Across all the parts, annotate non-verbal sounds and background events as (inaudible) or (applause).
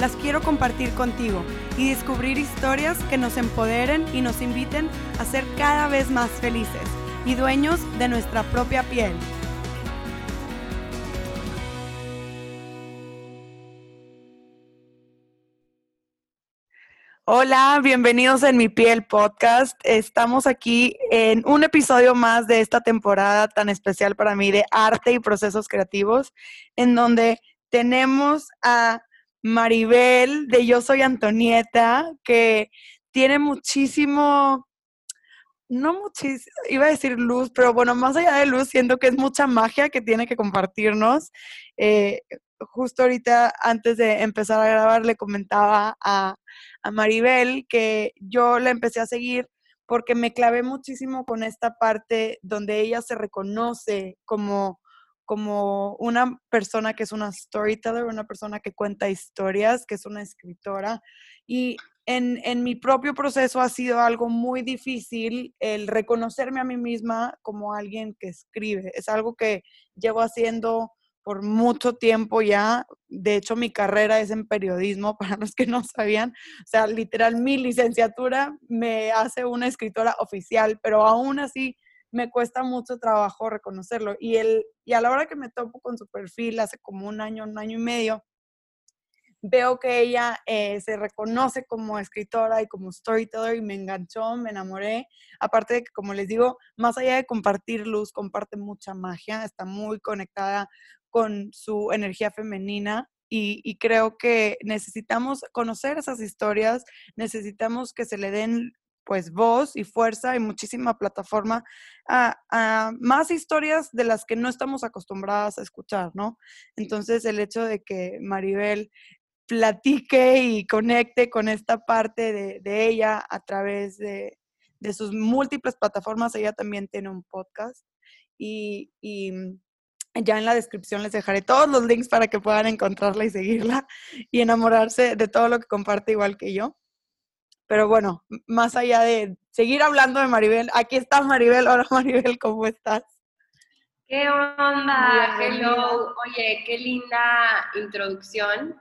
las quiero compartir contigo y descubrir historias que nos empoderen y nos inviten a ser cada vez más felices y dueños de nuestra propia piel. Hola, bienvenidos en Mi Piel Podcast. Estamos aquí en un episodio más de esta temporada tan especial para mí de arte y procesos creativos, en donde tenemos a Maribel de Yo Soy Antonieta, que tiene muchísimo, no muchísimo, iba a decir luz, pero bueno, más allá de luz, siento que es mucha magia que tiene que compartirnos. Eh, justo ahorita, antes de empezar a grabar, le comentaba a, a Maribel que yo la empecé a seguir porque me clavé muchísimo con esta parte donde ella se reconoce como como una persona que es una storyteller, una persona que cuenta historias, que es una escritora. Y en, en, mi propio proceso ha sido algo muy difícil el reconocerme a mí misma como alguien que escribe. Es algo que llevo haciendo por mucho tiempo ya. De hecho, mi carrera es en periodismo, (laughs) para los que no sabían. O sea, literal, mi licenciatura me hace una escritora oficial, pero aún así me cuesta mucho trabajo reconocerlo. Y, el, y a la hora que me topo con su perfil hace como un año, un año y medio, veo que ella eh, se reconoce como escritora y como storyteller y me enganchó, me enamoré. Aparte de que, como les digo, más allá de compartir luz, comparte mucha magia, está muy conectada con su energía femenina y, y, creo que necesitamos conocer esas historias, necesitamos que se le den pues voz y fuerza y muchísima plataforma a, más historias de las que no estamos acostumbradas a escuchar, ¿no? Entonces el hecho de que Maribel platique y conecte con esta parte de, ella a través de, sus múltiples plataformas, ella también tiene un podcast y, y ya en la descripción les dejaré todos los links para que puedan encontrarla y seguirla y enamorarse de todo lo que comparte igual que yo. Pero bueno, más allá de seguir hablando de Maribel, aquí está Maribel. Hola (laughs) Maribel, ¿cómo estás? ¿Qué onda? Hello. Oye, qué linda introducción.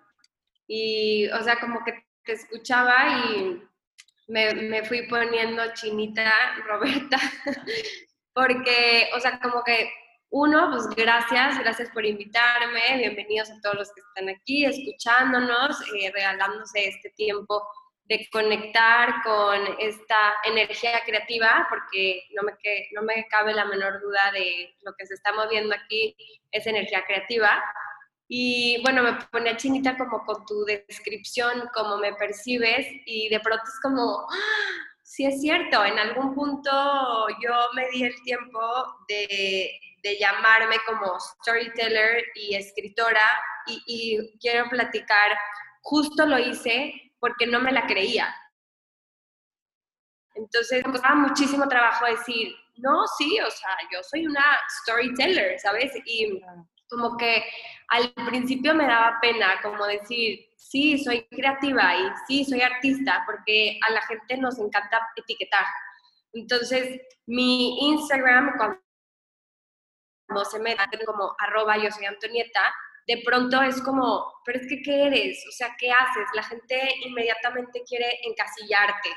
Y, o sea, como que te escuchaba y me, me fui poniendo chinita, (laughs) Roberta, porque, o sea, como que uno, pues gracias, gracias por invitarme, bienvenidos a todos los que están aquí escuchándonos, eh, regalándose este tiempo de conectar con esta energía creativa, porque no me, no me cabe la menor duda de lo que se está moviendo aquí es energía creativa. Y bueno, me pone chinita como con tu descripción, cómo me percibes, y de pronto es como, ¡ah! sí es cierto, en algún punto yo me di el tiempo de, de llamarme como storyteller y escritora, y, y quiero platicar, justo lo hice porque no me la creía. Entonces me costaba muchísimo trabajo decir, no, sí, o sea, yo soy una storyteller, ¿sabes? Y como que al principio me daba pena como decir, sí, soy creativa y sí, soy artista, porque a la gente nos encanta etiquetar. Entonces, mi Instagram, cuando se me como arroba yo soy Antonieta, de pronto es como, pero es que, ¿qué eres? O sea, ¿qué haces? La gente inmediatamente quiere encasillarte.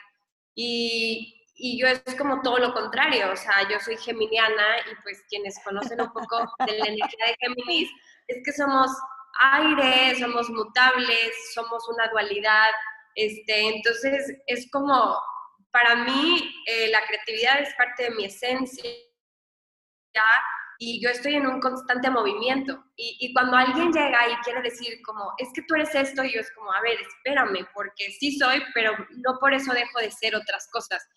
Y, y yo es como todo lo contrario, o sea, yo soy geminiana y pues quienes conocen un poco de la energía de Géminis, es que somos aire, somos mutables, somos una dualidad, este, entonces es como, para mí eh, la creatividad es parte de mi esencia, y yo estoy en un constante movimiento. Y, cuando alguien llega y quiere decir como, es que tú eres esto, yo es como, a ver, espérame, porque sí soy, pero no por eso dejo de ser otras cosas.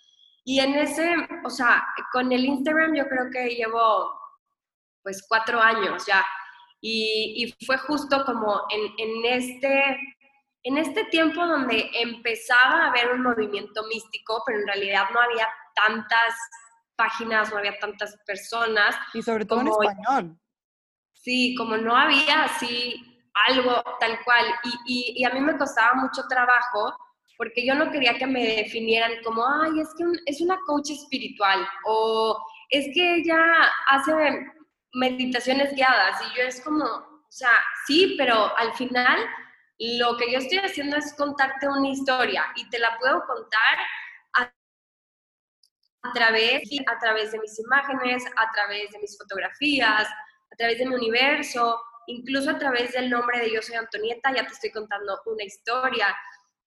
Y en ese, o sea, con el Instagram yo creo que llevo pues cuatro años ya. Y, y fue justo como en, en, este, en este tiempo donde empezaba a haber un movimiento místico, pero en realidad no había tantas páginas, no había tantas personas. Y sobre todo en español. Sí, como no había así algo tal cual. Y, a mí me costaba mucho trabajo porque yo no quería que me definieran como, ay, es que es una coach espiritual o es que ella hace meditaciones guiadas. Y yo es como, o sea, sí, pero al final lo que yo estoy haciendo es contarte una historia y te la puedo contar a través, a través de mis imágenes, a través de mis fotografías, a través de mi universo, incluso a través del nombre de Yo Soy Antonieta, ya te estoy contando una historia.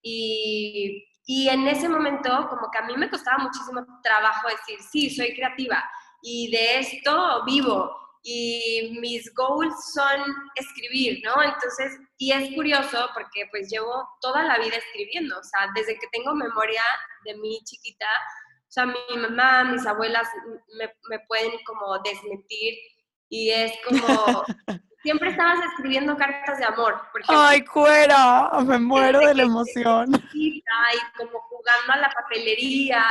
Y, y en ese momento, como que a mí me costaba muchísimo trabajo decir, sí, soy creativa y de esto vivo y mis goals son escribir, ¿no? Entonces, y es curioso porque pues llevo toda la vida escribiendo, o sea, desde que tengo memoria de mi chiquita, o sea, mi mamá, mis abuelas me, me pueden como desmentir y es como, (laughs) siempre estabas escribiendo cartas de amor. Ay, cuera, me muero de la emoción. Y como jugando a la papelería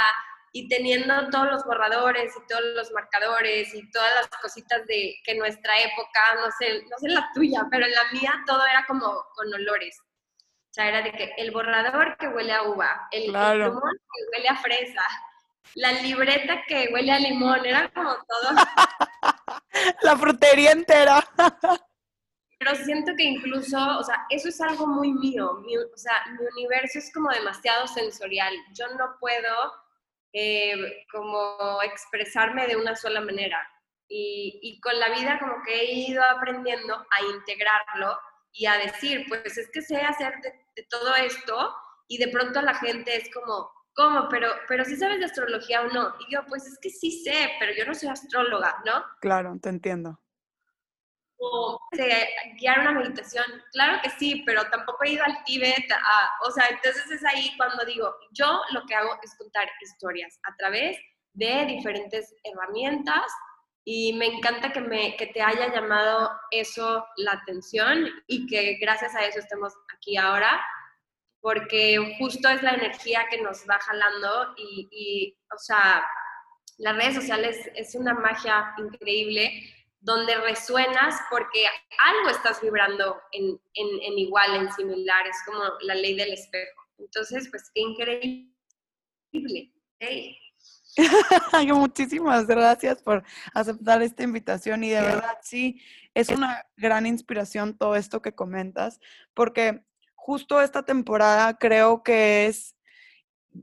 y teniendo todos los borradores y todos los marcadores y todas las cositas de que nuestra época, no sé, no sé la tuya, pero en la mía todo era como con olores. O sea, era de que el borrador que huele a uva, el, limón que huele a fresa, la libreta que huele a limón, era como todo. (laughs) la frutería entera. Pero siento que incluso, o sea, eso es algo muy mío. o sea, mi universo es como demasiado sensorial. Yo no puedo eh, como expresarme de una sola manera. Y, con la vida como que he ido aprendiendo a integrarlo y a decir, pues es que sé hacer de, todo esto y de pronto la gente es como, ¿cómo? Pero, pero sí sabes de astrología o no. Y yo, pues es que sí sé, pero yo no soy astróloga, ¿no? Claro, te entiendo o guiar una meditación. Claro que sí, pero tampoco he ido al Tíbet. o sea, entonces es ahí cuando digo, yo lo que hago es contar historias a través de diferentes herramientas y me encanta que, me, que te haya llamado eso la atención y que gracias a eso estemos aquí ahora, porque justo es la energía que nos va jalando y, y o sea, las redes sociales es una magia increíble donde resuenas porque algo estás vibrando en, igual, en similar, es como la ley del espejo. Entonces, pues qué increíble. (laughs) Muchísimas gracias por aceptar esta invitación y de verdad sí, es una gran inspiración todo esto que comentas, porque justo esta temporada creo que es,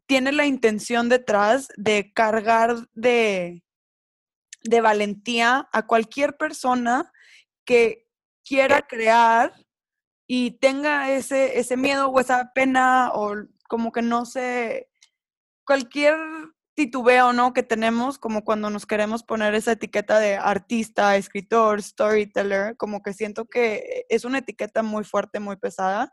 tiene la intención detrás de cargar de, de valentía a cualquier persona que quiera crear y tenga ese, ese miedo o esa pena o como que no sé, cualquier titubeo, ¿no? Que tenemos como cuando nos queremos poner esa etiqueta de artista, escritor, storyteller, como que siento que es una etiqueta muy fuerte, muy pesada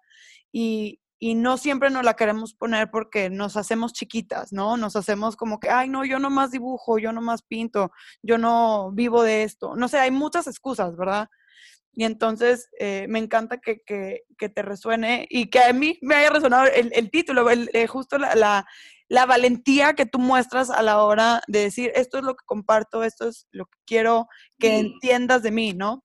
y, y no siempre nos la queremos poner porque nos hacemos chiquitas, ¿no? Nos hacemos como que, ay, no, yo no más dibujo, yo no más pinto, yo no vivo de esto. No sé, hay muchas excusas, ¿verdad? Y entonces eh, me encanta que, que, que, te resuene y que a mí me haya resonado el, el título, el, eh, justo la, la, la, valentía que tú muestras a la hora de decir, esto es lo que comparto, esto es lo que quiero que entiendas de mí, ¿no?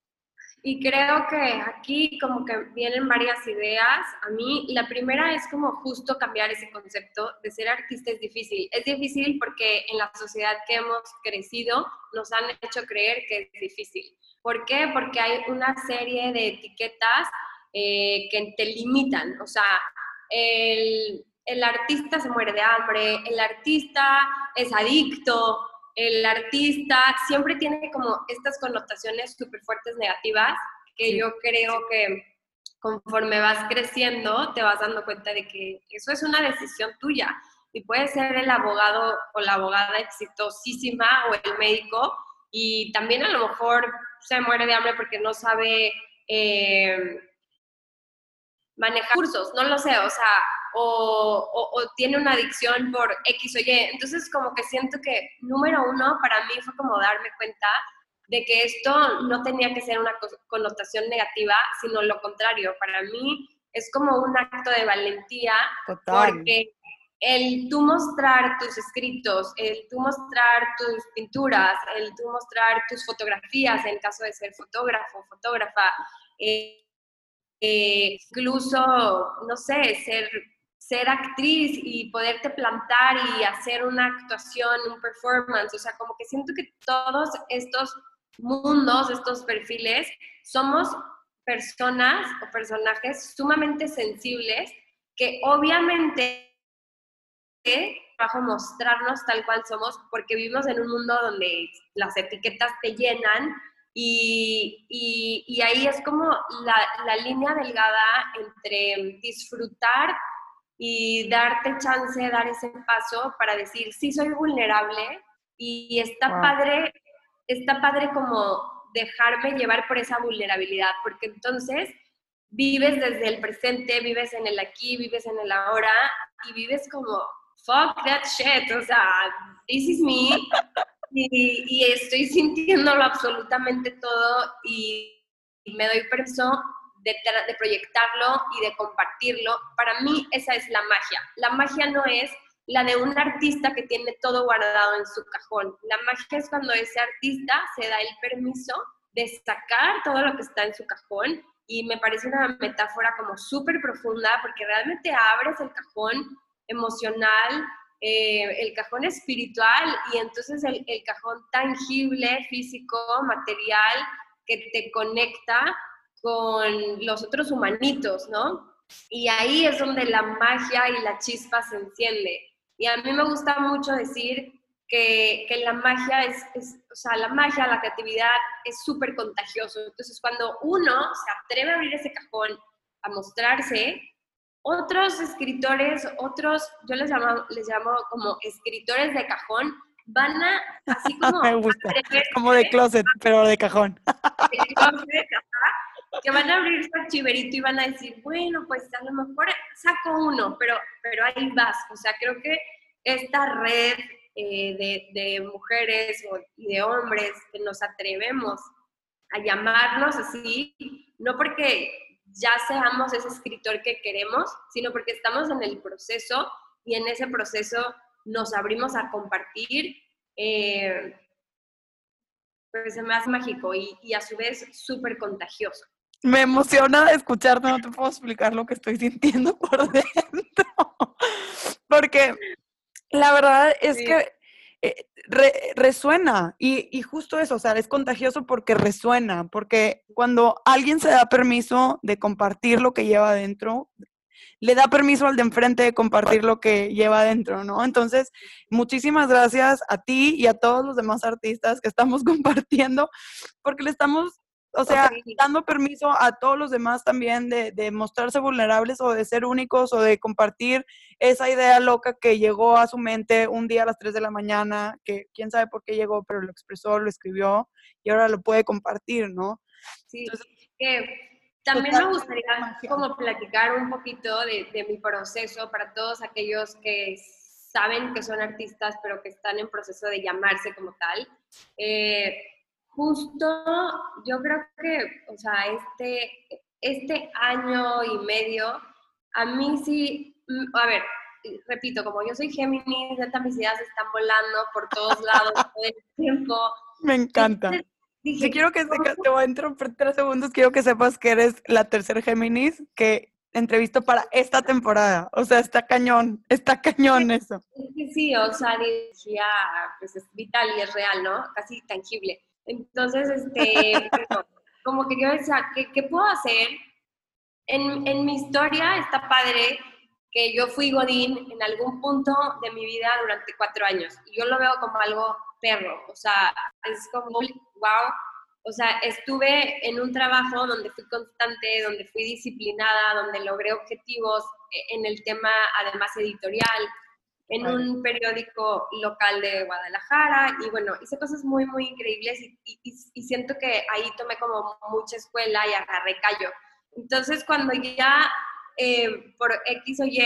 Y creo que aquí como que vienen varias ideas. A mí la primera es como justo cambiar ese concepto de ser artista es difícil. Es difícil porque en la sociedad que hemos crecido nos han hecho creer que es difícil. ¿Por qué? Porque hay una serie de etiquetas eh, que te limitan. O sea, el, el artista se muere de hambre, el artista es adicto, el artista siempre tiene como estas connotaciones súper fuertes negativas que yo creo que conforme vas creciendo te vas dando cuenta de que eso es una decisión tuya y puede ser el abogado o la abogada exitosísima o el médico y también a lo mejor se muere de hambre porque no sabe eh, manejar cursos, no lo sé, o sea, o, tiene una adicción por X o Y. Entonces, como que siento que, número uno, para mí fue como darme cuenta de que esto no tenía que ser una connotación negativa, sino lo contrario. Para mí es como un acto de valentía porque el tú mostrar tus escritos, el tú mostrar tus pinturas, el tú mostrar tus fotografías, en caso de ser fotógrafo, fotógrafa, eh, eh, incluso, no sé, ser, ser actriz y poderte plantar y hacer una actuación, un performance, o sea, como que siento que todos estos mundos, estos perfiles, somos personas o personajes sumamente sensibles que obviamente bajo mostrarnos tal cual somos porque vivimos en un mundo donde las etiquetas te llenan y, y, ahí es como la, la, línea delgada entre disfrutar y darte chance, dar ese paso para decir, sí soy vulnerable y está padre, está padre como dejarme llevar por esa vulnerabilidad, porque entonces vives desde el presente, vives en el aquí, vives en el ahora y vives como fuck that shit, o sea, this is me. Y, estoy sintiéndolo absolutamente todo y, me doy permiso de, de, proyectarlo y de compartirlo. Para mí esa es la magia. La magia no es la de un artista que tiene todo guardado en su cajón. La magia es cuando ese artista se da el permiso de sacar todo lo que está en su cajón y me parece una metáfora como súper profunda porque realmente abres el cajón emocional, eh, el cajón espiritual y entonces el, el, cajón tangible, físico, material, que te conecta con los otros humanitos, ¿no? Y ahí es donde la magia y la chispa se enciende. Y a mí me gusta mucho decir que, que la magia es, es, o sea, la magia, la creatividad es súper contagioso. Entonces, cuando uno se atreve a abrir ese cajón, a mostrarse, otros escritores, otros, yo les llamo, les llamo como escritores de cajón, van a, así (laughs) como... Me gusta, como de closet, pero de cajón. (laughs) De closet, que van a abrir su archiverito y van a decir, bueno, pues a lo mejor saco uno, pero, pero ahí vas. O sea, creo que esta red eh, de, de, mujeres y de hombres que nos atrevemos a llamarnos así, no porque ya seamos ese escritor que queremos, sino porque estamos en el proceso y en ese proceso nos abrimos a compartir, eh, pues se me hace mágico y, y a su vez súper contagioso. Me emociona escucharte, no te puedo explicar lo que estoy sintiendo por (laughs) dentro, porque la verdad es que eh, resuena y, justo eso, o sea, es contagioso porque resuena, porque cuando alguien se da permiso de compartir lo que lleva adentro, le da permiso al de enfrente de compartir lo que lleva adentro, ¿no? Entonces, muchísimas gracias a ti y a todos los demás artistas que estamos (laughs) compartiendo, porque le estamos o sea, dando permiso a todos los demás también de, de, mostrarse vulnerables o de ser únicos o de compartir esa idea loca que llegó a su mente un día a las 3 de la mañana, que quién sabe por qué llegó, pero lo expresó, lo escribió y ahora lo puede compartir, ¿no? Sí, también me gustaría como platicar un poquito de, de mi proceso para todos aquellos que saben que son artistas, pero que están en proceso de llamarse como tal. Eh, justo yo creo que, o sea, este, este año y medio, a mí sí, mm, a ver, repito, como yo soy Géminis, estas mis ideas están volando por todos lados (laughs) todo el tiempo. Me encanta. si quiero que te voy a interrumpir tres segundos, quiero que sepas que eres la tercera Géminis que entrevisto para esta temporada. O sea, está cañón, está cañón eso. Sí, sí, o sea, energía pues es vital y es real, ¿no? Casi tangible. Entonces, este, como que yo decía, ¿qué, qué puedo hacer? En, en, mi historia está padre que yo fui Godín en algún punto de mi vida durante cuatro años. Y yo lo veo como algo perro. O sea, es como, wow. O sea, estuve en un trabajo donde fui constante, donde fui disciplinada, donde logré objetivos eh, en el tema, además, editorial en un periódico local de Guadalajara y bueno, hice cosas muy, muy increíbles y, y, siento que ahí tomé como mucha escuela y agarré callo. Entonces cuando ya eh, por X o Y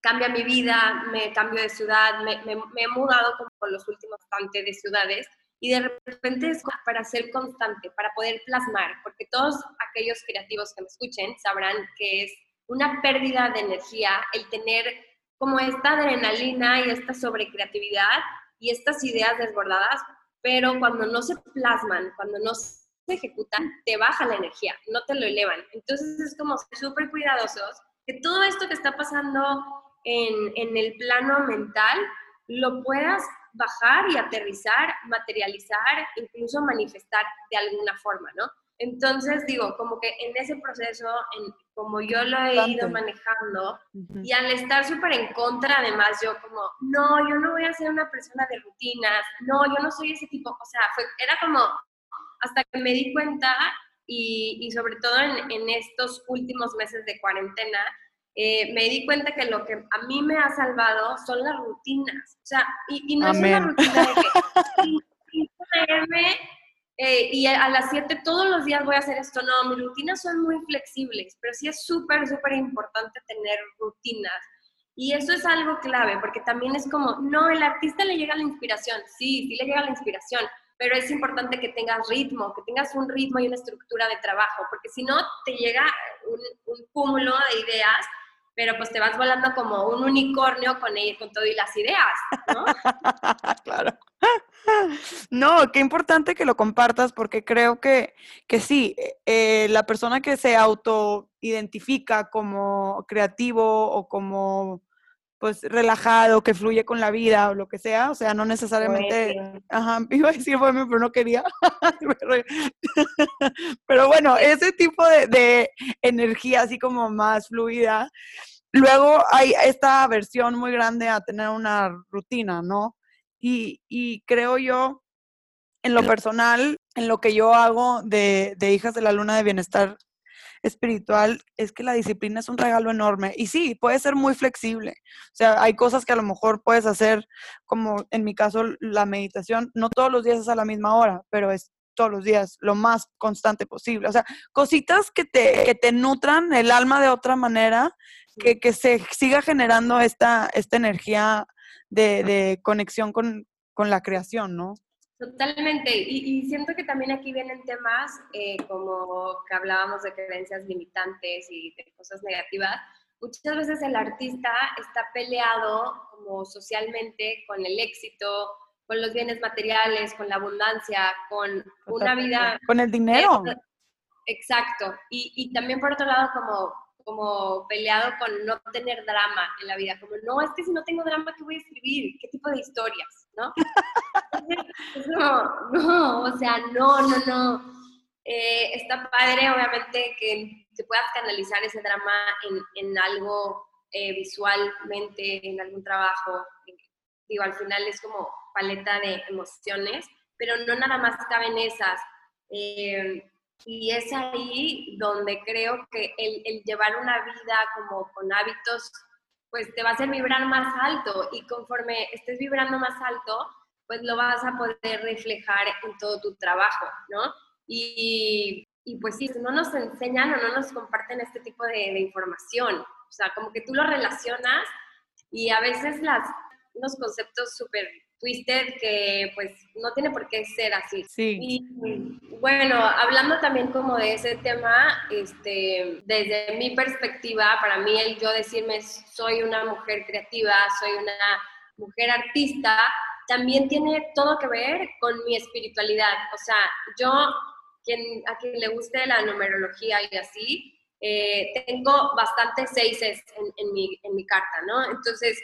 cambia mi vida, me cambio de ciudad, me, me, he mudado como los últimos tantos de ciudades y de repente es para ser constante, para poder plasmar, porque todos aquellos creativos que me escuchen sabrán que es una pérdida de energía, el tener como esta adrenalina y esta sobrecreatividad y estas ideas desbordadas, pero cuando no se plasman, cuando no se ejecutan, te baja la energía, no te lo elevan. Entonces es como súper cuidadosos que todo esto que está pasando en, en el plano mental lo puedas bajar y aterrizar, materializar, incluso manifestar de alguna forma, ¿no? Entonces, digo, como que en ese proceso, en, como yo lo he ido manejando, y al estar súper en contra, además, yo como, no, yo no voy a ser una persona de rutinas, no, yo no soy ese tipo, o sea, fue, era como, hasta que me di cuenta, y, y sobre todo en, en, estos últimos meses de cuarentena, eh, me di cuenta que lo que a mí me ha salvado son las rutinas. O sea, y, no es una rutina de que (laughs) eh, y a las 7 todos los días voy a hacer esto. No, mis rutinas son muy flexibles, pero sí es súper, súper importante tener rutinas. Y eso es algo clave, porque también es como, no, el artista le llega la inspiración. Sí, sí le llega la inspiración, pero es importante que tengas ritmo, que tengas un ritmo y una estructura de trabajo, porque si no, te llega un, un cúmulo de ideas pero pues te vas volando como un unicornio con, con todo y las ideas, ¿no? (laughs) claro. No, qué importante que lo compartas porque creo que, que sí, eh, eh, la persona que se auto-identifica como creativo o como pues relajado, que fluye con la vida o lo que sea, o sea, no necesariamente, ajá, (laughs) iba a decir bueno, pero no quería, (laughs) (laughs) pero bueno, ese tipo de, de, energía así como más fluida, luego hay esta versión muy grande a tener una rutina, ¿no? Y, y creo yo, en lo personal, en lo que yo hago de, de Hijas de la Luna de Bienestar espiritual es que la disciplina es un regalo enorme. Y sí, puede ser muy flexible. O sea, hay cosas que a lo mejor puedes hacer, como en mi caso la meditación, no todos los días es a la misma hora, pero es todos los días, lo más constante posible. O sea, cositas que te, que te nutran el alma de otra manera, que, que se siga generando esta, esta energía de, de conexión con, con la creación, ¿no? Totalmente, y, siento que también aquí vienen temas eh, como que hablábamos de creencias limitantes y de cosas negativas. Muchas veces el artista está peleado como socialmente con el éxito, con los bienes materiales, con la abundancia, con una vida... Con el dinero. Exacto, y, y también por otro lado como como peleado con no tener drama en la vida, como no, es que si no tengo drama, ¿qué voy a escribir? ¿Qué tipo de historias? ¿No? (laughs) no, no, o sea, no, no, no. Eh, está padre, obviamente, que, se puedas canalizar ese drama en, en algo eh, visualmente, en algún trabajo. Digo, al final es como paleta de emociones, pero no nada más caben esas. Eh, y es ahí donde creo que el, el, llevar una vida como con hábitos, pues te va a hacer vibrar más alto y conforme estés vibrando más alto, pues lo vas a poder reflejar en todo tu trabajo, ¿no? Y, y pues sí, no nos enseñan o no nos comparten este tipo de, información, o sea, como que tú lo relacionas y a veces las, unos conceptos súper twisted que pues no tiene por qué ser así. Sí. Y bueno, hablando también como de ese tema, este, desde mi perspectiva, para mí el yo decirme soy una mujer creativa, soy una mujer artista, también tiene todo que ver con mi espiritualidad. O sea, yo, quien, a quien le guste la numerología y así, eh, tengo bastantes seises en, en, mi, en mi carta, ¿no? Entonces,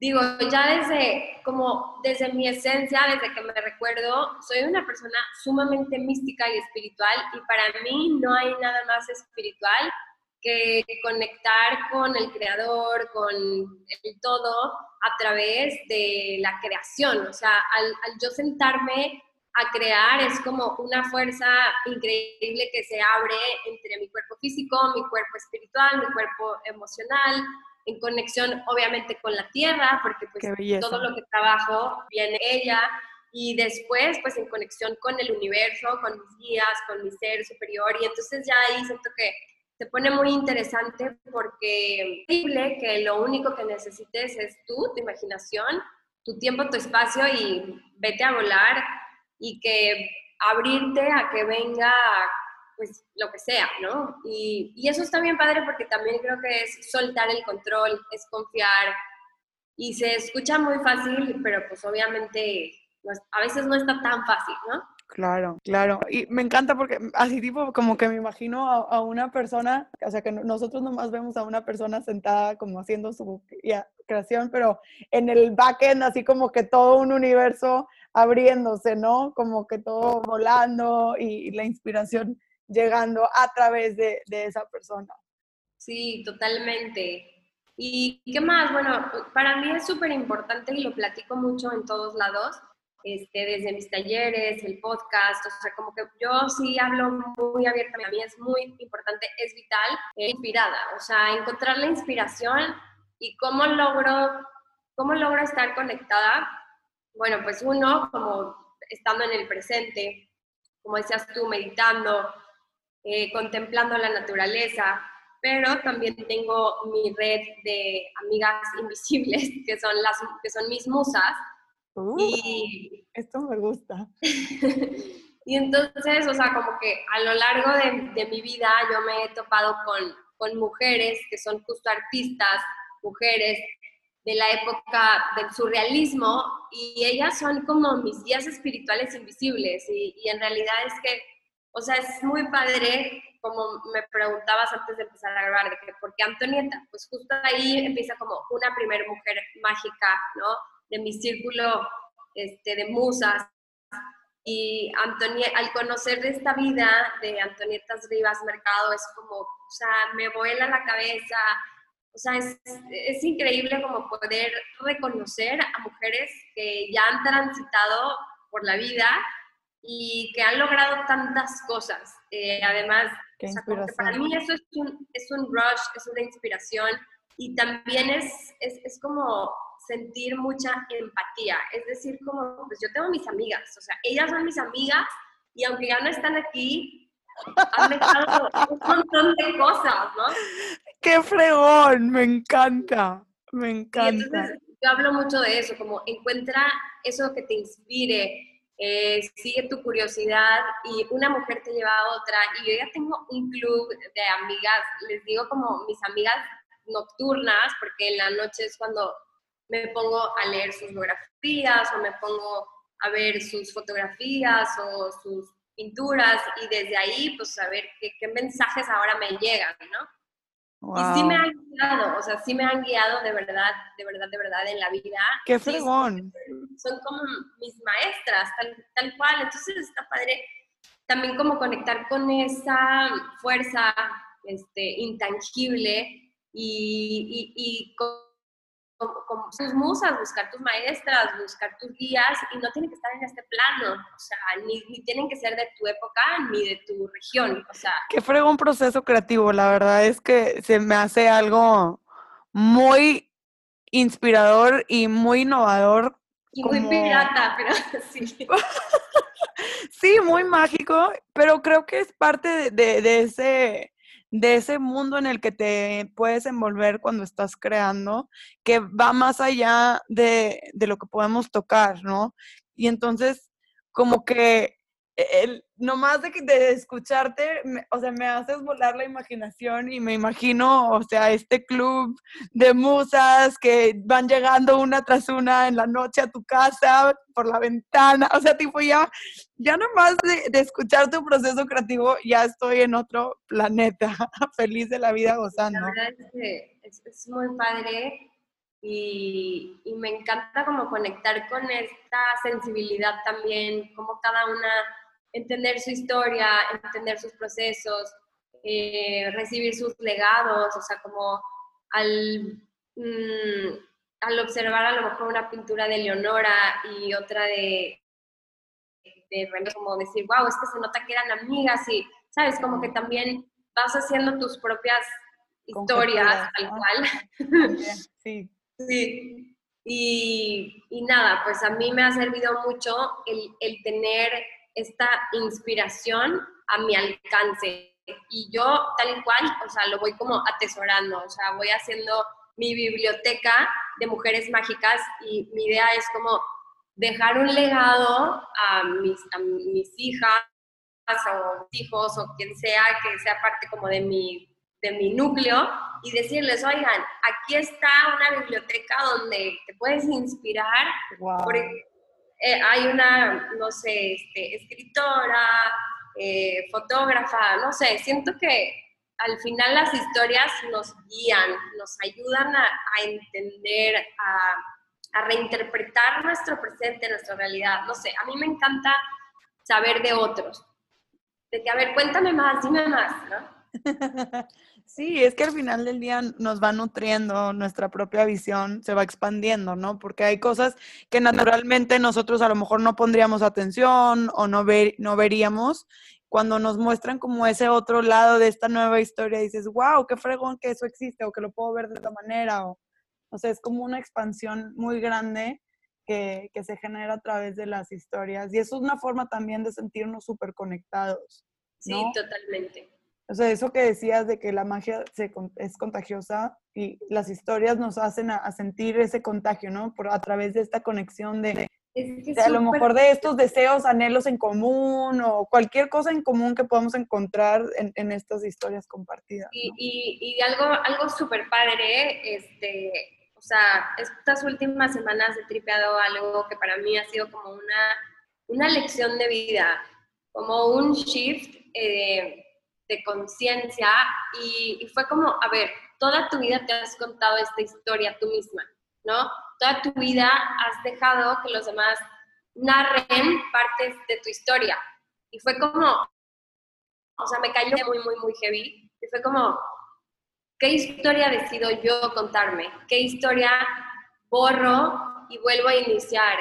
digo, ya desde, como desde mi esencia, desde que me recuerdo, soy una persona sumamente mística y espiritual y para mí no hay nada más espiritual que conectar con el creador, con el todo a través de la creación. O sea, al, al yo sentarme a crear es como una fuerza increíble que se abre entre mi cuerpo físico, mi cuerpo espiritual, mi cuerpo emocional, en conexión obviamente con la tierra, porque pues todo lo que trabajo viene ella, y después pues en conexión con el universo, con mis guías, con mi ser superior, y entonces ya ahí siento que se pone muy interesante porque es posible que lo único que necesites es tú, tu imaginación, tu tiempo, tu espacio y vete a volar y que abrirte a que venga pues lo que sea, ¿no? Y, y, eso está bien padre porque también creo que es soltar el control, es confiar y se escucha muy fácil, pero pues obviamente a veces no está tan fácil, ¿no? Claro, claro. Y me encanta porque así tipo como que me imagino a, una persona, o sea que nosotros nomás vemos a una persona sentada como haciendo su creación, pero en el backend así como que todo un universo abriéndose, ¿no? Como que todo volando y, la inspiración llegando a través de, de esa persona. Sí, totalmente. ¿Y qué más? Bueno, para mí es súper importante y lo platico mucho en todos lados este, desde mis talleres, el podcast, o sea, como que yo sí hablo muy abiertamente, a mí es muy importante, es vital, eh, inspirada, o sea, encontrar la inspiración y cómo logro, cómo logro estar conectada. Bueno, pues uno, como estando en el presente, como decías tú, meditando, eh, contemplando la naturaleza, pero también tengo mi red de amigas (laughs) invisibles, que son, las, que son mis musas, Uh, y esto me gusta. (laughs) y entonces, o sea, como que a lo largo de, de, mi vida yo me he topado con, con mujeres que son justo artistas, mujeres de la época del surrealismo y ellas son como mis guías espirituales invisibles y, y, en realidad es que, o sea, es muy padre, como me preguntabas antes de empezar a grabar, de que, ¿por qué Antonieta? Pues justo ahí empieza como una primer mujer mágica, ¿no? de mi círculo este, de musas. Y Antonia, al conocer de esta vida de Antonietas Rivas Mercado, es como, o sea, me vuela la cabeza. O sea, es, es increíble como poder reconocer a mujeres que ya han transitado por la vida y que han logrado tantas cosas. Eh, además, o sea, para mí eso es un, es un rush, es una inspiración y también es, es, es como sentir mucha empatía. Es decir, como, pues yo tengo mis amigas, o sea, ellas son mis amigas y aunque ya no están aquí, han dejado un montón de cosas, ¿no? ¡Qué fregón! Me encanta, me encanta. entonces, yo hablo mucho de eso, como encuentra eso que te inspire, eh, sigue tu curiosidad y una mujer te lleva a otra. Y yo ya tengo un club de amigas, les digo como mis amigas nocturnas, porque en la noche es cuando me pongo a leer sus biografías o me pongo a ver sus fotografías o sus pinturas y desde ahí pues a ver qué, qué mensajes ahora me llegan, ¿no? Y sí me han guiado, o sea, sí me han guiado de verdad, de verdad, de verdad en la vida. ¡Qué fregón! son, como mis maestras, tal, tal cual. Entonces está padre también como conectar con esa fuerza este, intangible y, y, y como, sus musas, buscar tus maestras, buscar tus guías y no tienen que estar en este plano, o sea, ni, tienen que ser de tu época ni de tu región, o sea. Que fue un proceso creativo, la verdad es que se me hace algo muy inspirador y muy innovador. Y muy pirata, pero (laughs) sí. (laughs) sí, muy mágico, pero creo que es parte de ese de ese mundo en el que te puedes envolver cuando estás creando, que va más allá de, de lo que podemos tocar, ¿no? Y entonces, como que el, nomás de, de escucharte, o sea, me haces volar la imaginación y me imagino, o sea, este club de musas que van llegando una tras una en la noche a tu casa por la ventana, o sea, tipo ya, ya nomás de, de escuchar tu proceso creativo, ya estoy en otro planeta, (laughs) feliz de la vida gozando. La verdad es que es, muy padre y, y me encanta como conectar con esta sensibilidad también, como cada una entender su historia, entender sus procesos, eh, recibir sus legados, o sea, como al, mm, al observar a lo mejor una pintura de Leonora y otra de, de como decir, wow, es que se nota que eran amigas y, ¿sabes? Como que también vas haciendo tus propias historias, tal cual. Sí. (laughs) sí. Y, y, nada, pues a mí me ha servido mucho el, el tener esta inspiración a mi alcance. Y yo tal cual, o sea, lo voy como atesorando, o sea, voy haciendo mi biblioteca de mujeres mágicas y mi idea es como dejar un legado a mis, a mis hijas o hijos o quien sea que sea parte como de mi, de mi núcleo y decirles, oigan, aquí está una biblioteca donde te puedes inspirar. Eh, hay una, no sé, este, escritora, eh, fotógrafa, no sé, siento que al final las historias nos guían, nos ayudan a, entender, a, a, reinterpretar nuestro presente, nuestra realidad. No sé, a mí me encanta saber de otros. De que, a ver, cuéntame más, dime más, ¿no? (laughs) Sí, es que al final del día nos va nutriendo nuestra propia visión, se va expandiendo, ¿no? Porque hay cosas que naturalmente nosotros a lo mejor no pondríamos atención o no, ver, no veríamos cuando nos muestran como ese otro lado de esta nueva historia, dices, wow, qué fregón que eso existe o que lo puedo ver de esta manera. O, o sea, es como una expansión muy grande que, que, se genera a través de las historias. Y eso es una forma también de sentirnos súper conectados. Sí, totalmente. O sea, eso que decías de que la magia se, es contagiosa y las historias nos hacen a, a, sentir ese contagio, ¿no? Por, a través de esta conexión de, a lo mejor de estos deseos, anhelos en común o cualquier cosa en común que podamos encontrar en, en estas historias compartidas. Y, y, y, algo, algo súper padre, este, o sea, estas últimas semanas he tripeado algo que para mí ha sido como una, una lección de vida, como un shift eh, de conciencia y, fue como, a ver, toda tu vida te has contado esta historia tú misma, ¿no? toda tu vida has dejado que los demás narren partes de tu historia. Y fue como, o sea, me cayó muy, muy, muy heavy. Y fue como, ¿qué historia decido yo contarme? ¿Qué historia borro y vuelvo a iniciar?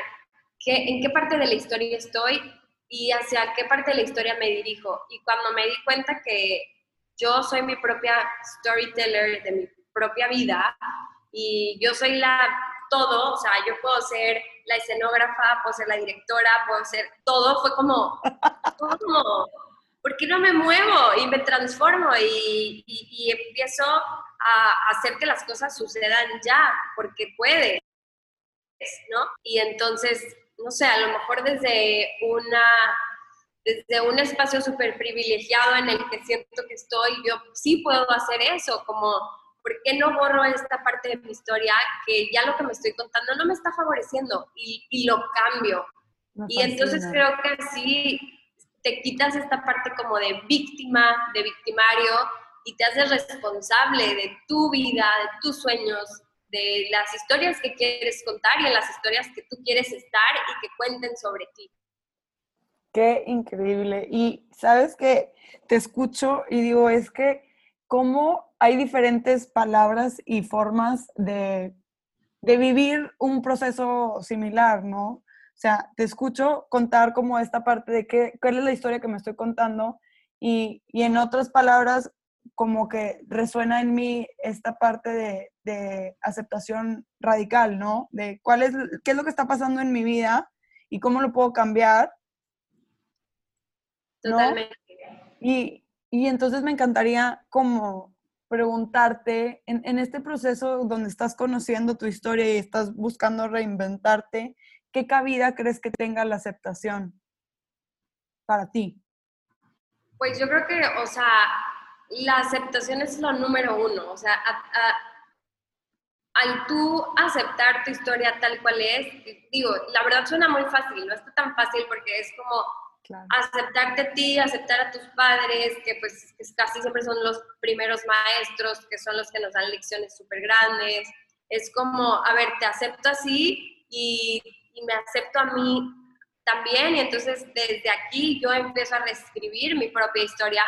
¿Qué, ¿En qué parte de la historia estoy y hacia qué parte de la historia me dirijo? Y cuando me di cuenta que yo soy mi propia storyteller de mi propia vida y yo soy la todo, o sea, yo puedo ser la escenógrafa, puedo ser la directora, puedo ser todo, fue como, (laughs) como, ¿por qué no me muevo y me transformo y, y, empiezo a hacer que las cosas sucedan ya, porque puede, ¿no? Y entonces, no sé, a lo mejor desde una desde un espacio súper privilegiado en el que siento que estoy, yo sí puedo hacer eso, como ¿por qué no borro esta parte de mi historia que ya lo que me estoy contando no me está favoreciendo y, lo cambio? y entonces creo que así te quitas esta parte como de víctima, de victimario y te haces responsable de tu vida, de tus sueños, de las historias que quieres contar y en las historias que tú quieres estar y que cuenten sobre ti. Qué increíble. Y sabes que te escucho y digo, es que cómo hay diferentes palabras y formas de, vivir un proceso similar, ¿no? O sea, te escucho contar como esta parte de qué, cuál es la historia que me estoy contando y, en otras palabras, como que resuena en mí esta parte de, aceptación radical, ¿no? De cuál es, qué es lo que está pasando en mi vida y cómo lo puedo cambiar. Totalmente. Y, y entonces me encantaría como preguntarte, en, este proceso donde estás conociendo tu historia y estás buscando reinventarte, ¿qué cabida crees que tenga la aceptación para ti? Pues yo creo que, o sea, la aceptación es lo número uno, o sea, al tú aceptar tu historia tal cual es, digo, la verdad suena muy fácil, no está tan fácil porque es como Aceptarte a ti, aceptar a tus padres, que pues casi siempre son los primeros maestros, que son los que nos dan lecciones súper grandes. Es como, a ver, te acepto así y, y me acepto a mí también y entonces desde aquí yo empiezo a reescribir mi propia historia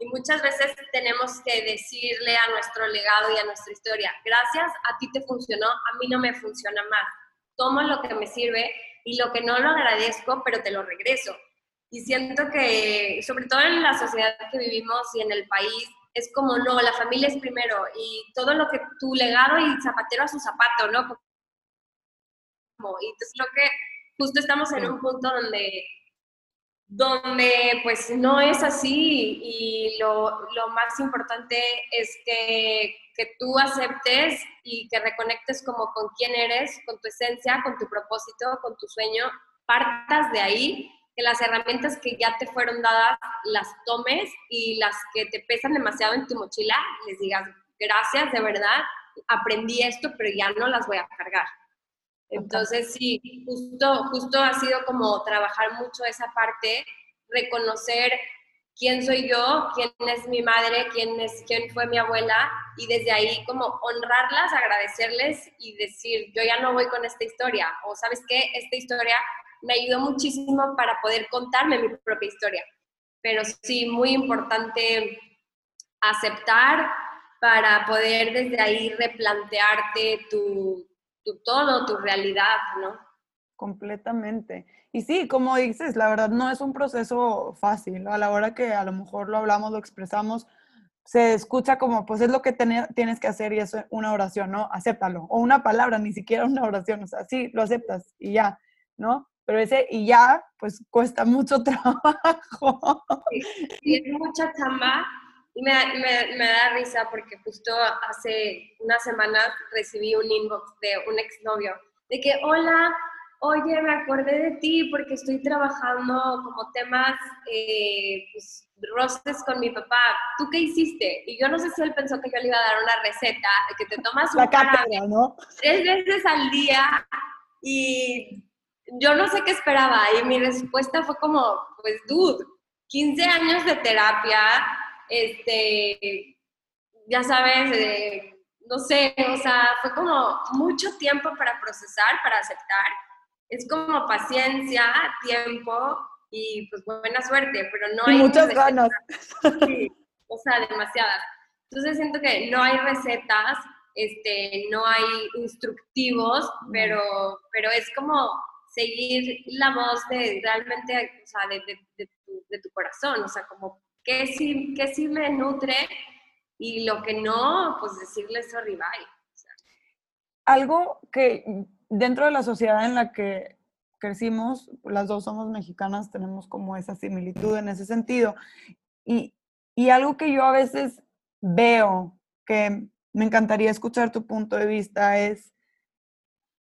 y muchas veces tenemos que decirle a nuestro legado y a nuestra historia, gracias, a ti te funcionó, a mí no me funciona más. Tomo lo que me sirve y lo que no lo agradezco, pero te lo regreso. Y siento que, sobre todo en la sociedad que vivimos y en el país, es como, no, la familia es primero y todo lo que tu legado y zapatero a su zapato, ¿no? Y entonces creo que justo estamos en un punto donde, donde pues no es así y lo, lo más importante es que, que tú aceptes y que reconectes como con quién eres, con tu esencia, con tu propósito, con tu sueño, partas de ahí que las herramientas que ya te fueron dadas las tomes y las que te pesan demasiado en tu mochila, les digas, gracias, de verdad, aprendí esto, pero ya no las voy a cargar. Entonces, sí, justo, justo ha sido como trabajar mucho esa parte, reconocer quién soy yo, quién es mi madre, quién, es, quién fue mi abuela, y desde ahí como honrarlas, agradecerles y decir, yo ya no voy con esta historia, o sabes qué, esta historia me ayudó muchísimo para poder contarme mi propia historia. Pero sí, muy importante aceptar para poder desde ahí replantearte tu, tu todo, tu realidad, ¿no? Completamente. Y sí, como dices, la verdad no es un proceso fácil. A la hora que a lo mejor lo hablamos, lo expresamos, se escucha como, pues es lo que tienes que hacer y es una oración, ¿no? Acéptalo. O una palabra, ni siquiera una oración. O sea, sí, lo aceptas y ya, ¿no? Pero ese y ya, pues cuesta mucho (laughs) trabajo. Sí, es mucha chamba y me, me, me, da risa porque justo hace unas semanas recibí un inbox de un exnovio de que, hola, oye, me acordé de ti porque estoy trabajando como temas, eh, pues, roces con mi papá. ¿Tú qué hiciste? Y yo no sé si él pensó que yo le iba a dar una receta de que te tomas un cátedra, ¿no? tres veces al día y yo no sé qué esperaba y mi respuesta fue como, pues dude, 15 años de terapia, este, ya sabes, no sé, o sea, fue como mucho tiempo para procesar, para aceptar. Es como paciencia, tiempo y pues buena suerte, pero no hay... muchas ganas. Sí, o sea, demasiadas. Entonces siento que no hay recetas, este, no hay instructivos, pero, pero es como seguir la voz de realmente, o sea, de, de, tu, corazón, o sea, como qué sí, qué sí me nutre y lo que no, pues decirle sorry, bye. Algo que dentro de la sociedad en la que crecimos, las dos somos mexicanas, tenemos como esa similitud en ese sentido. Y, y algo que yo a veces veo, que me encantaría escuchar tu punto de vista, es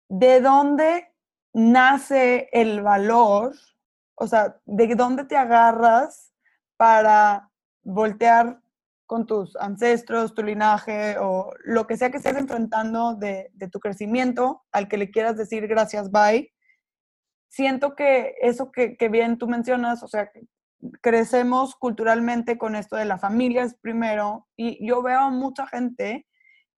de dónde nace el valor, o sea, de dónde te agarras para voltear con tus ancestros, tu linaje o lo que sea que estés enfrentando de, tu crecimiento, al que le quieras decir gracias, bye. Siento que eso que, que bien tú mencionas, o sea, crecemos culturalmente con esto de la familia es primero y yo veo a mucha gente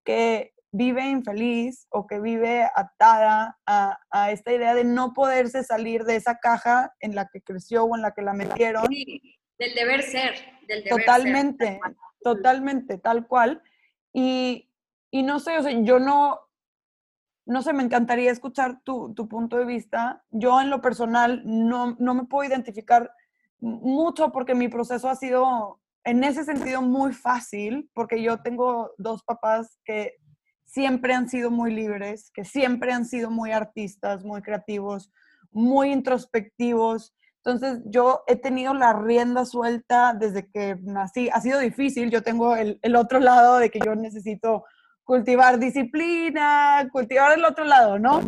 que vive infeliz o que vive atada a, a, esta idea de no poderse salir de esa caja en la que creció o en la que la metieron. Sí, del deber ser, del deber Totalmente, totalmente, tal cual. Y, y, no sé, o sea, yo no, no sé, me encantaría escuchar tu, tu punto de vista. Yo en lo personal no, no me puedo identificar mucho porque mi proceso ha sido en ese sentido muy fácil, porque yo tengo dos papás que siempre han sido muy libres, que siempre han sido muy artistas, muy creativos, muy introspectivos. Entonces yo he tenido la rienda suelta desde que nací. Ha sido difícil, yo tengo el, otro lado de que yo necesito cultivar disciplina, cultivar el otro lado, ¿no?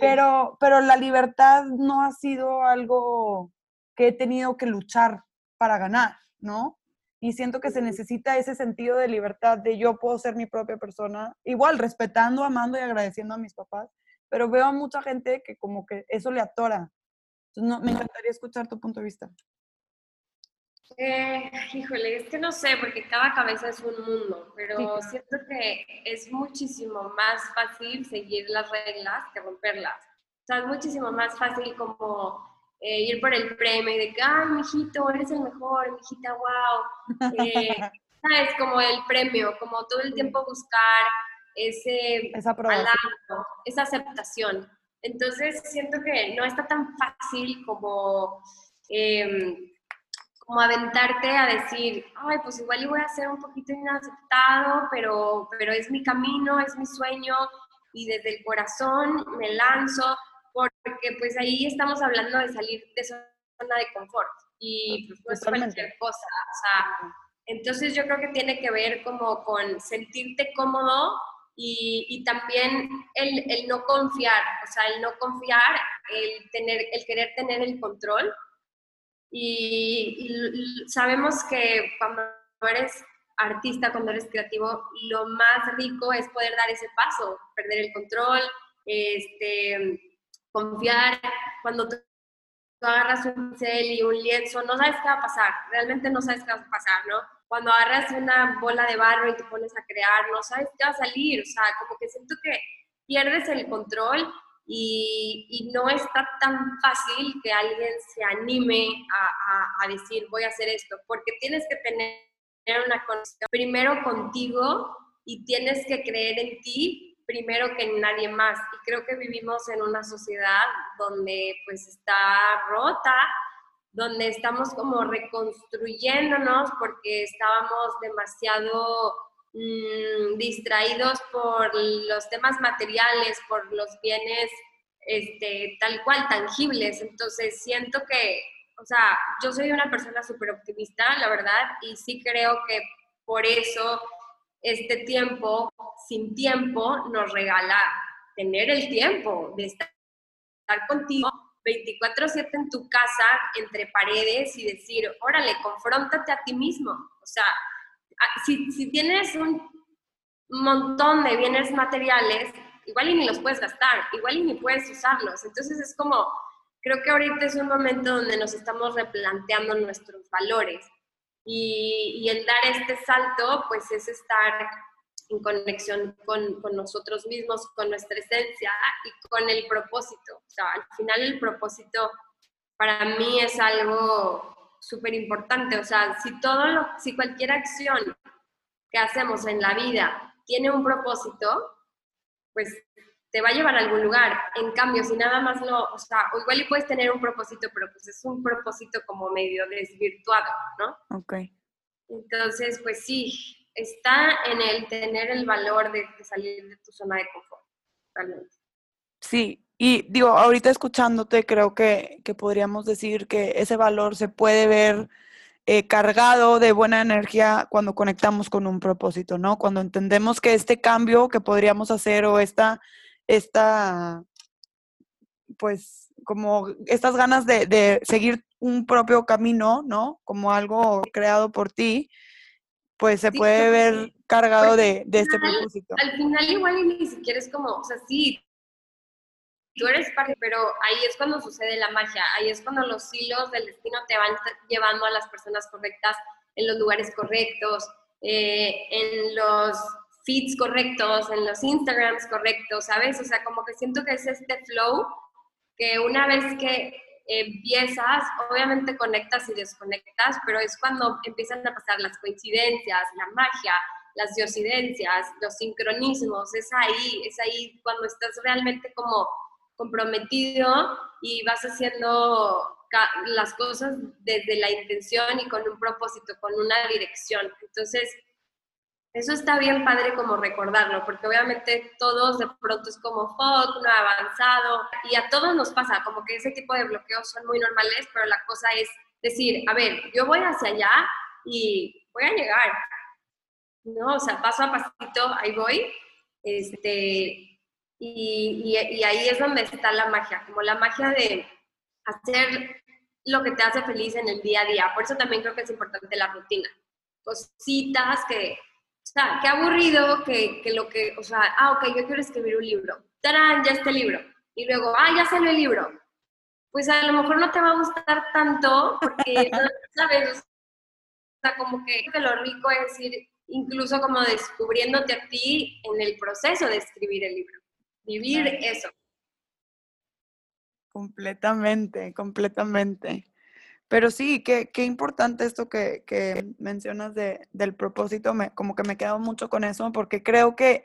Pero, pero la libertad no ha sido algo que he tenido que luchar para ganar, ¿no? y siento que se necesita ese sentido de libertad de yo puedo ser mi propia persona, igual respetando, amando y agradeciendo a mis papás, pero veo a mucha gente que como que eso le atora. Entonces, no, me encantaría escuchar tu punto de vista. Eh, híjole, es que no sé, porque cada cabeza es un mundo, pero siento que es muchísimo más fácil seguir las reglas que romperlas. O sea, es muchísimo más fácil como eh, ir por el premio y de que, ay, mijito, eres el mejor, mijita, wow. Eh, (laughs) ¿Sabes? Como el premio, como todo el tiempo buscar ese esa, esa aceptación. Entonces siento que no está tan fácil como, em, como aventarte a decir, ay, pues igual y voy a ser un poquito inaceptado, pero, pero es mi camino, es mi sueño y desde el corazón me lanzo porque pues ahí estamos hablando de salir de zona de confort y pues no es cualquier cosa, o sea, entonces yo creo que tiene que ver como con sentirte cómodo y, también el, no confiar, o sea, el no confiar, el, tener, el querer tener el control Y, sabemos que cuando eres artista, cuando eres creativo, lo más rico es poder dar ese paso, perder el control, este, confiar. Cuando tú, agarras un pincel y un lienzo, no sabes qué va a pasar, realmente no sabes qué va a pasar, ¿no? Cuando agarras una bola de barro y te pones a crear, no sabes qué va a salir, o sea, como que siento que pierdes el control y, no está tan fácil que alguien se anime a, decir voy a hacer esto, porque tienes que tener una conexión primero contigo y tienes que creer en ti primero que en nadie más. Y creo que vivimos en una sociedad donde pues está rota, donde estamos como reconstruyéndonos porque estábamos demasiado Mm, distraídos por los temas materiales, por los bienes este, tal cual, tangibles. Entonces siento que, o sea, yo soy una persona súper optimista, la verdad, y sí creo que por eso este tiempo, sin tiempo, nos regala tener el tiempo de estar, contigo 24/7 en tu casa, entre paredes y decir, órale, confróntate a ti mismo. O sea, Ah, si, tienes un montón de bienes materiales, igual y ni los puedes gastar, igual y ni puedes usarlos. Entonces es como, creo que ahorita es un momento donde nos estamos replanteando nuestros valores. Y, y el dar este salto, pues es estar en conexión con, con, nosotros mismos, con nuestra esencia y con el propósito. O sea, al final el propósito para mí es algo súper importante. O sea, si, todo lo, si cualquier acción que hacemos en la vida tiene un propósito, pues te va a llevar a algún lugar. En cambio, si nada más lo, o sea, o igual y puedes tener un propósito, pero pues es un propósito como medio desvirtuado, ¿no? Ok. Entonces, pues sí, está en el tener el valor de, salir de tu zona de confort. Sí, y digo, ahorita escuchándote, creo que, podríamos decir que ese valor se puede ver eh, cargado de buena energía cuando conectamos con un propósito, ¿no? Cuando entendemos que este cambio que podríamos hacer o esta, esta pues, como estas ganas de, seguir un propio camino, ¿no? Como algo creado por ti, pues se puede ver cargado de, de, este propósito. Al final igual ni siquiera es como, o sea, sí, tú eres parte, pero ahí es cuando sucede la magia, ahí es cuando los hilos del destino te van llevando a las personas correctas, en los lugares correctos, eh, en los feeds correctos, en los Instagrams correctos, ¿sabes? O sea, como que siento que es este flow que una vez que empiezas, obviamente conectas y desconectas, pero es cuando empiezan a pasar las coincidencias, la magia, las diosidencias, los sincronismos, es ahí, es ahí cuando estás realmente como comprometido y vas haciendo las cosas desde la intención y con un propósito, con una dirección. Entonces, eso está bien padre como recordarlo, porque obviamente todos de pronto es como fuck, no avanzado, y a todos nos pasa, como que ese tipo de bloqueos son muy normales, pero la cosa es decir, a ver, yo voy hacia allá y voy a llegar, ¿no? O sea, paso a pasito, ahí voy, este, y, ahí es donde está la magia, como la magia de hacer lo que te hace feliz en el día a día. Por eso también creo que es importante la rutina. Cositas que, o sea, qué aburrido que, que, lo que, o sea, ah, ok, yo quiero escribir un libro. ¡Tarán! Ya este libro. Y luego, ah, ya salió el libro. Pues a lo mejor no te va a gustar tanto porque, (laughs) ¿sabes? O sea, como que, que lo rico es ir incluso como descubriéndote a ti en el proceso de escribir el libro vivir eso. Completamente, completamente. Pero sí, qué, qué importante esto que, que mencionas de, del propósito, me, como que me quedo mucho con eso, porque creo que,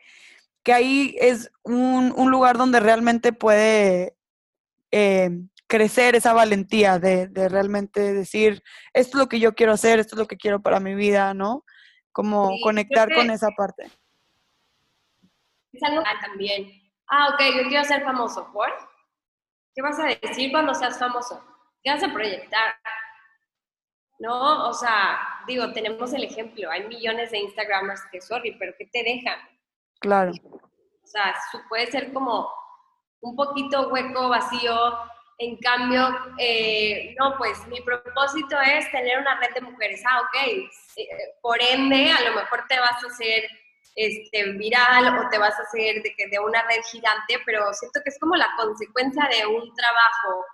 que ahí es un, un, lugar donde realmente puede eh, crecer esa valentía de, de, realmente decir, esto es lo que yo quiero hacer, esto es lo que quiero para mi vida, ¿no? Como conectar con esa parte. Es algo también ah, ok, yo quiero ser famoso, ¿por? ¿Qué vas a decir cuando seas famoso? ¿Qué vas a proyectar? ¿No? O sea, digo, tenemos el ejemplo, hay millones de Instagramers que, sorry, pero ¿qué te dejan? Claro. O sea, puede ser como un poquito hueco, vacío, En cambio, eh, no, pues mi propósito es tener una red de mujeres. Ah, ok. Eh, por ende, a lo mejor te vas a hacer este, viral o te vas a hacer de, de una red gigante, pero siento que es como la consecuencia de un trabajo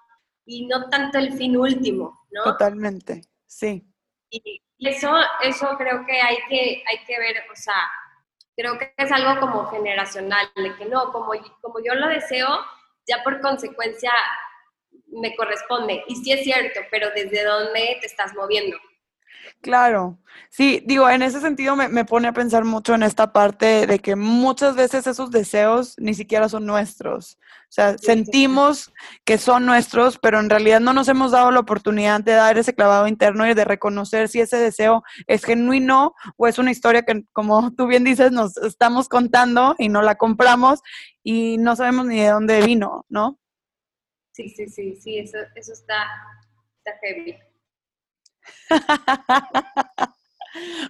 y no tanto el fin último, ¿no? Totalmente, sí. Y eso, eso creo que hay, que hay que ver, o sea, creo que es algo como generacional, de que no, como, como yo lo deseo, ya por consecuencia me corresponde. Y sí es cierto, pero ¿desde dónde te estás moviendo? Claro, sí, digo, en ese sentido me, me, pone a pensar mucho en esta parte de que muchas veces esos deseos ni siquiera son nuestros. O sea, sentimos que son nuestros, pero en realidad no nos hemos dado la oportunidad de dar ese clavado interno y de reconocer si ese deseo es genuino o es una historia que, como tú bien dices, nos estamos contando y no la compramos y no sabemos ni de dónde vino, ¿no? Sí, sí, sí, sí, eso, eso está, está heavy. (laughs)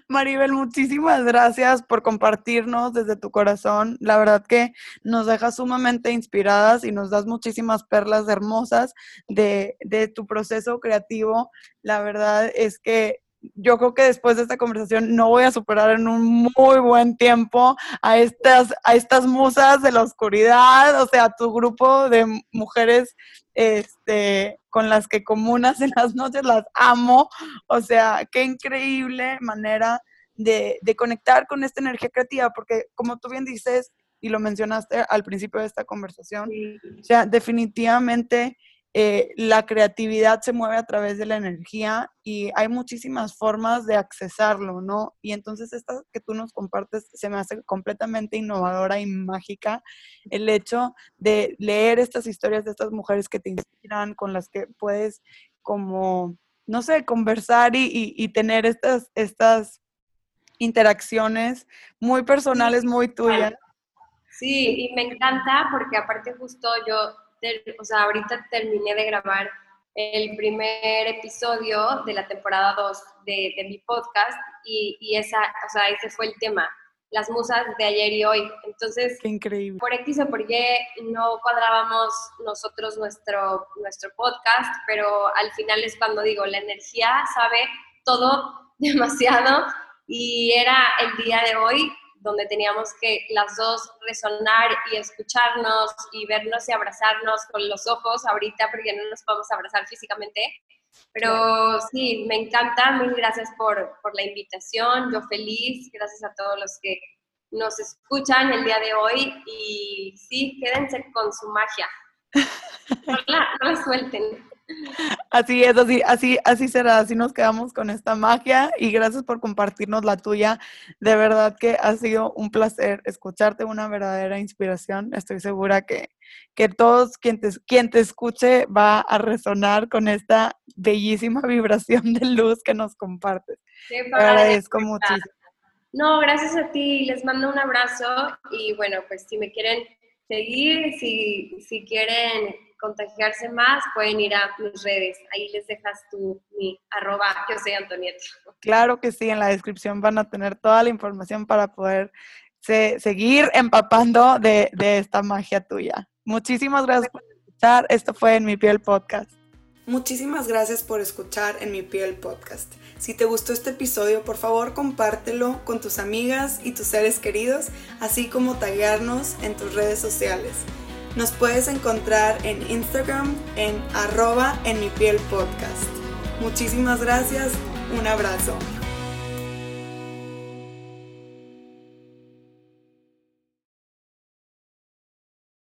Maribel, muchísimas gracias por compartirnos desde tu corazón. La verdad que nos dejas sumamente inspiradas y nos das muchísimas perlas hermosas de, de tu proceso creativo. La verdad es que yo creo que después de esta conversación no voy a superar en un muy buen tiempo a estas, a estas musas de la oscuridad, o sea, tu grupo de mujeres este, con las que comunas en las noches, las amo, o sea, qué increíble manera de, de conectar con esta energía creativa, porque como tú bien dices y lo mencionaste al principio de esta conversación, o sea, definitivamente eh, la creatividad se mueve a través de la energía y hay muchísimas formas de accesarlo, ¿no? Y entonces esta que tú nos compartes se me hace completamente innovadora y mágica el hecho de leer estas historias de estas mujeres que te inspiran, con las que puedes como, no sé, conversar y, y tener estas, estas interacciones muy personales, muy tuyas. Sí, y me encanta porque aparte justo yo o sea, ahorita terminé de grabar el primer episodio de la temporada 2 de, mi podcast y, y, esa, o sea, ese fue el tema, las musas de ayer y hoy. Entonces, Qué increíble. por X o por Y no cuadrábamos nosotros nuestro, nuestro podcast, pero al final es cuando digo, la energía sabe todo (laughs) demasiado y era el día de hoy donde teníamos que las dos resonar y escucharnos y vernos y abrazarnos con los ojos ahorita porque no nos podemos abrazar físicamente. Pero sí, me encanta, mil gracias por, por la invitación, yo feliz, gracias a todos los que nos escuchan el día de hoy y sí, quédense con su magia. (laughs) No la, no la suelten. Así es, así, así, así será, así nos quedamos con esta magia y gracias por compartirnos la tuya. De verdad que ha sido un placer escucharte, una verdadera inspiración. Estoy segura que, que todos quien te, quien te escuche va a resonar con esta bellísima (laughs) vibración de luz que nos compartes. Te agradezco muchísimo. No, gracias a ti, les mando un abrazo y bueno, pues si me quieren seguir, si, si quieren contagiarse más, pueden ir a mis redes. Ahí les dejas tu, mi arroba, yo soy Antonieta. Claro que sí, en la descripción van a tener toda la información para poder seguir empapando de, de esta magia tuya. Muchísimas gracias por escuchar. Esto fue En Mi Piel Podcast. Muchísimas gracias por escuchar En Mi Piel Podcast. Si te gustó este episodio, por favor compártelo con tus amigas y tus seres queridos, así como taguearnos en tus redes sociales. Nos puedes encontrar en Instagram en arroba en mi piel podcast. Muchísimas gracias, un abrazo.